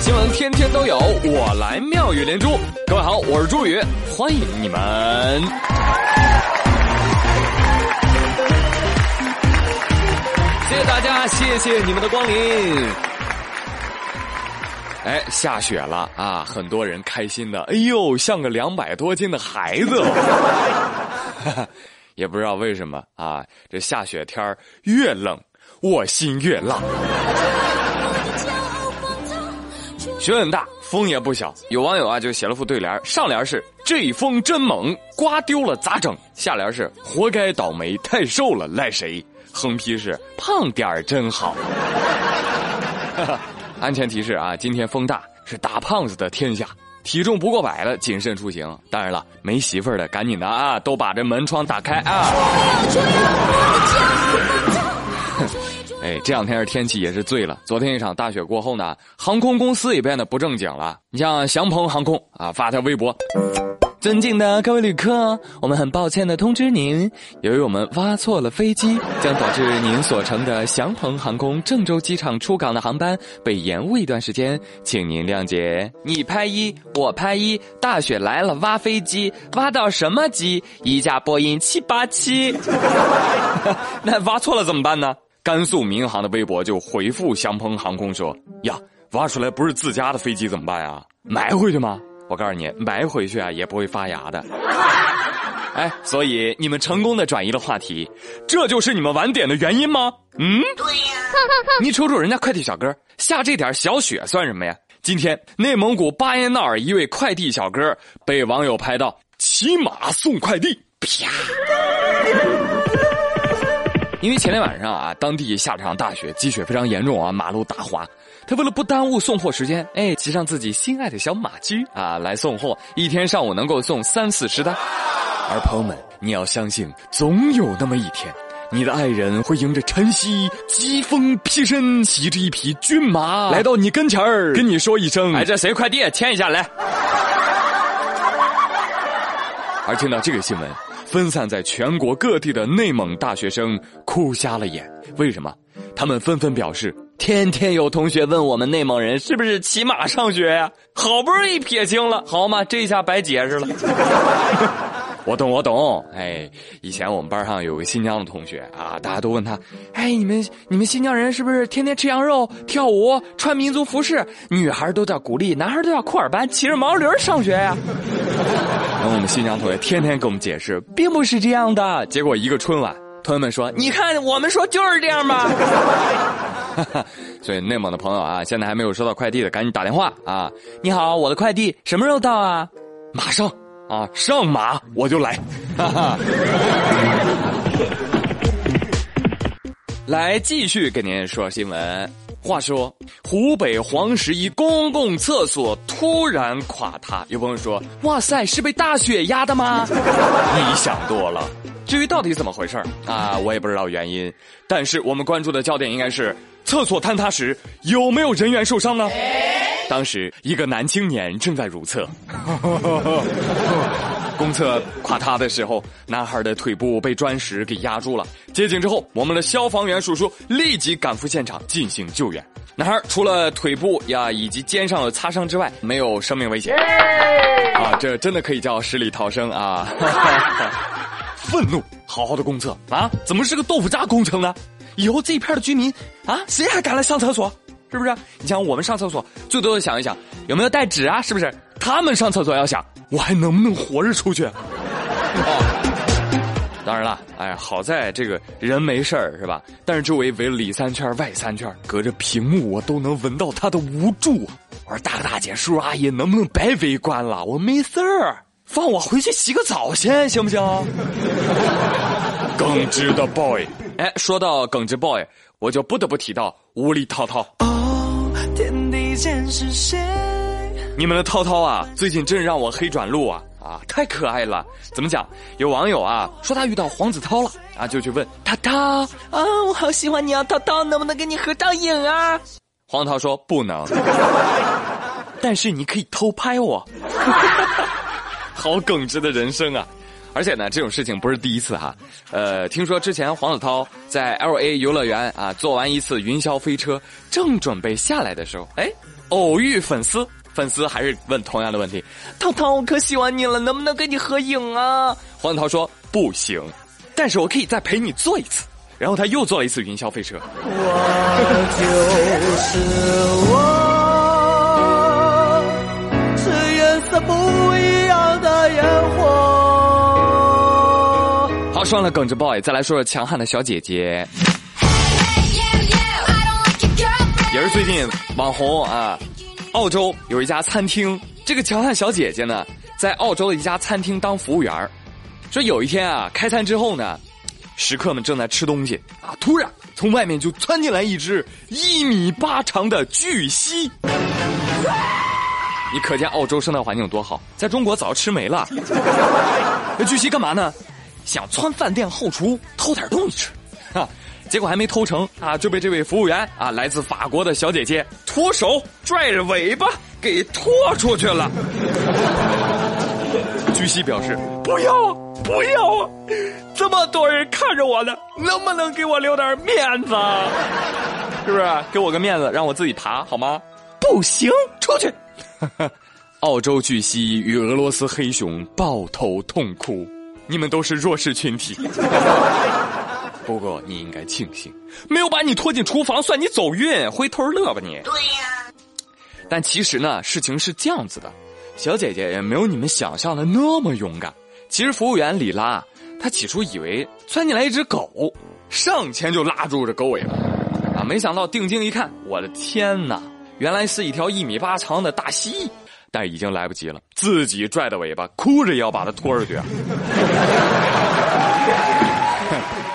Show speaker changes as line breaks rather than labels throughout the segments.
新闻天天都有，我来妙语连珠。各位好，我是朱宇，欢迎你们。谢谢大家，谢谢你们的光临。哎，下雪了啊！很多人开心的，哎呦，像个两百多斤的孩子。也不知道为什么啊，这下雪天越冷，我心越辣。雪很大，风也不小。有网友啊就写了副对联，上联是“这风真猛，刮丢了咋整”，下联是“活该倒霉，太瘦了赖谁”，横批是“胖点儿真好 ”。安全提示啊，今天风大，是大胖子的天下，体重不过百的谨慎出行。当然了，没媳妇儿的赶紧的啊，都把这门窗打开啊。哎，这两天的天气也是醉了。昨天一场大雪过后呢，航空公司也变得不正经了。你像祥鹏航空啊，发条微博：“尊敬的各位旅客，我们很抱歉的通知您，由于我们挖错了飞机，将导致您所乘的祥鹏航空郑州机场出港的航班被延误一段时间，请您谅解。你拍一，我拍一，大雪来了，挖飞机，挖到什么机？一架波音七八七。那挖错了怎么办呢？”甘肃民航的微博就回复祥鹏航空说：“呀，挖出来不是自家的飞机怎么办呀？埋回去吗？我告诉你，埋回去啊也不会发芽的。哎，所以你们成功的转移了话题，这就是你们晚点的原因吗？嗯，对呀。你瞅瞅人家快递小哥下这点小雪算什么呀？今天内蒙古巴彦淖尔一位快递小哥被网友拍到骑马送快递，啪。”因为前天晚上啊，当地下了场大雪，积雪非常严重啊，马路打滑。他为了不耽误送货时间，哎，骑上自己心爱的小马驹啊来送货，一天上午能够送三四十单。而朋友们，你要相信，总有那么一天，你的爱人会迎着晨曦，疾风披身，骑着一匹骏马来到你跟前儿，跟你说一声：“哎，这谁快递？签一下来。”而听到这个新闻。分散在全国各地的内蒙大学生哭瞎了眼，为什么？他们纷纷表示：天天有同学问我们内蒙人是不是骑马上学呀？好不容易撇清了，好嘛，这下白解释了。我懂，我懂。哎，以前我们班上有个新疆的同学啊，大家都问他：哎，你们你们新疆人是不是天天吃羊肉、跳舞、穿民族服饰？女孩都叫古丽，男孩都叫库尔班，骑着毛驴上学呀？然后我们新疆同学天天给我们解释，并不是这样的。结果一个春晚，同学们说：“你看，我们说就是这样吧。”所以内蒙的朋友啊，现在还没有收到快递的，赶紧打电话啊！你好，我的快递什么时候到啊？马上啊，上马我就来。来，继续跟您说新闻。话说，湖北黄石一公共厕所突然垮塌，有朋友说：“哇塞，是被大雪压的吗？”你想多了。至于到底怎么回事啊，我也不知道原因。但是我们关注的焦点应该是厕所坍塌时有没有人员受伤呢？当时一个男青年正在如厕。公厕垮塌的时候，男孩的腿部被砖石给压住了。接警之后，我们的消防员叔叔立即赶赴现场进行救援。男孩除了腿部呀以及肩上的擦伤之外，没有生命危险。啊，这真的可以叫十里逃生啊！愤怒，好好的公厕啊，怎么是个豆腐渣工程呢？以后这一片的居民啊，谁还敢来上厕所？是不是？你像我们上厕所，最多的想一想有没有带纸啊？是不是？他们上厕所要想。我还能不能活着出去？当然了，哎，好在这个人没事儿是吧？但是周围围了里三圈外三圈，隔着屏幕我都能闻到他的无助。我说大哥大姐叔叔阿姨，能不能别围观了？我没事儿，放我回去洗个澡先，行不行？耿直的 boy，哎，说到耿直 boy，我就不得不提到无厘涛涛。哦，天地间是谁？你们的涛涛啊，最近真让我黑转路啊啊，太可爱了！怎么讲？有网友啊说他遇到黄子韬了啊，就去问涛涛啊，我好喜欢你啊，涛涛能不能跟你合张影啊？黄涛说不能，但是你可以偷拍我。好耿直的人生啊！而且呢，这种事情不是第一次哈。呃，听说之前黄子韬在 L A 游乐园啊做完一次云霄飞车，正准备下来的时候，哎，偶遇粉丝，粉丝还是问同样的问题：“涛涛，我可喜欢你了，能不能跟你合影啊？”黄子韬说：“不行，但是我可以再陪你坐一次。”然后他又坐了一次云霄飞车。我就是我，算，了耿直 boy，再来说说强悍的小姐姐。也是最近网红啊，澳洲有一家餐厅，这个强悍小姐姐呢，在澳洲的一家餐厅当服务员说有一天啊，开餐之后呢，食客们正在吃东西啊，突然从外面就窜进来一只一米八长的巨蜥。你可见澳洲生态环境有多好，在中国早吃没了。那巨蜥干嘛呢？想窜饭店后厨偷点东西吃，哈，结果还没偷成啊，就被这位服务员啊，来自法国的小姐姐脱手拽着尾巴给拖出去了。巨蜥表示不要不要，这么多人看着我呢，能不能给我留点面子？是不是？给我个面子，让我自己爬好吗？不行，出去。澳洲巨蜥与俄罗斯黑熊抱头痛哭。你们都是弱势群体，不过你应该庆幸没有把你拖进厨房，算你走运，回头乐吧你。对呀，但其实呢，事情是这样子的，小姐姐也没有你们想象的那么勇敢。其实服务员里拉，她起初以为窜进来一只狗，上前就拉住这狗尾巴，啊，没想到定睛一看，我的天哪，原来是一条一米八长的大蜥蜴。但已经来不及了，自己拽的尾巴，哭着也要把它拖出去啊！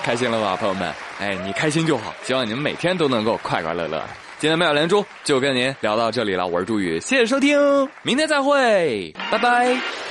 开心了吧，朋友们？哎，你开心就好，希望你们每天都能够快快乐乐。今天妙连珠就跟您聊到这里了，我是朱宇，谢谢收听，明天再会，拜拜。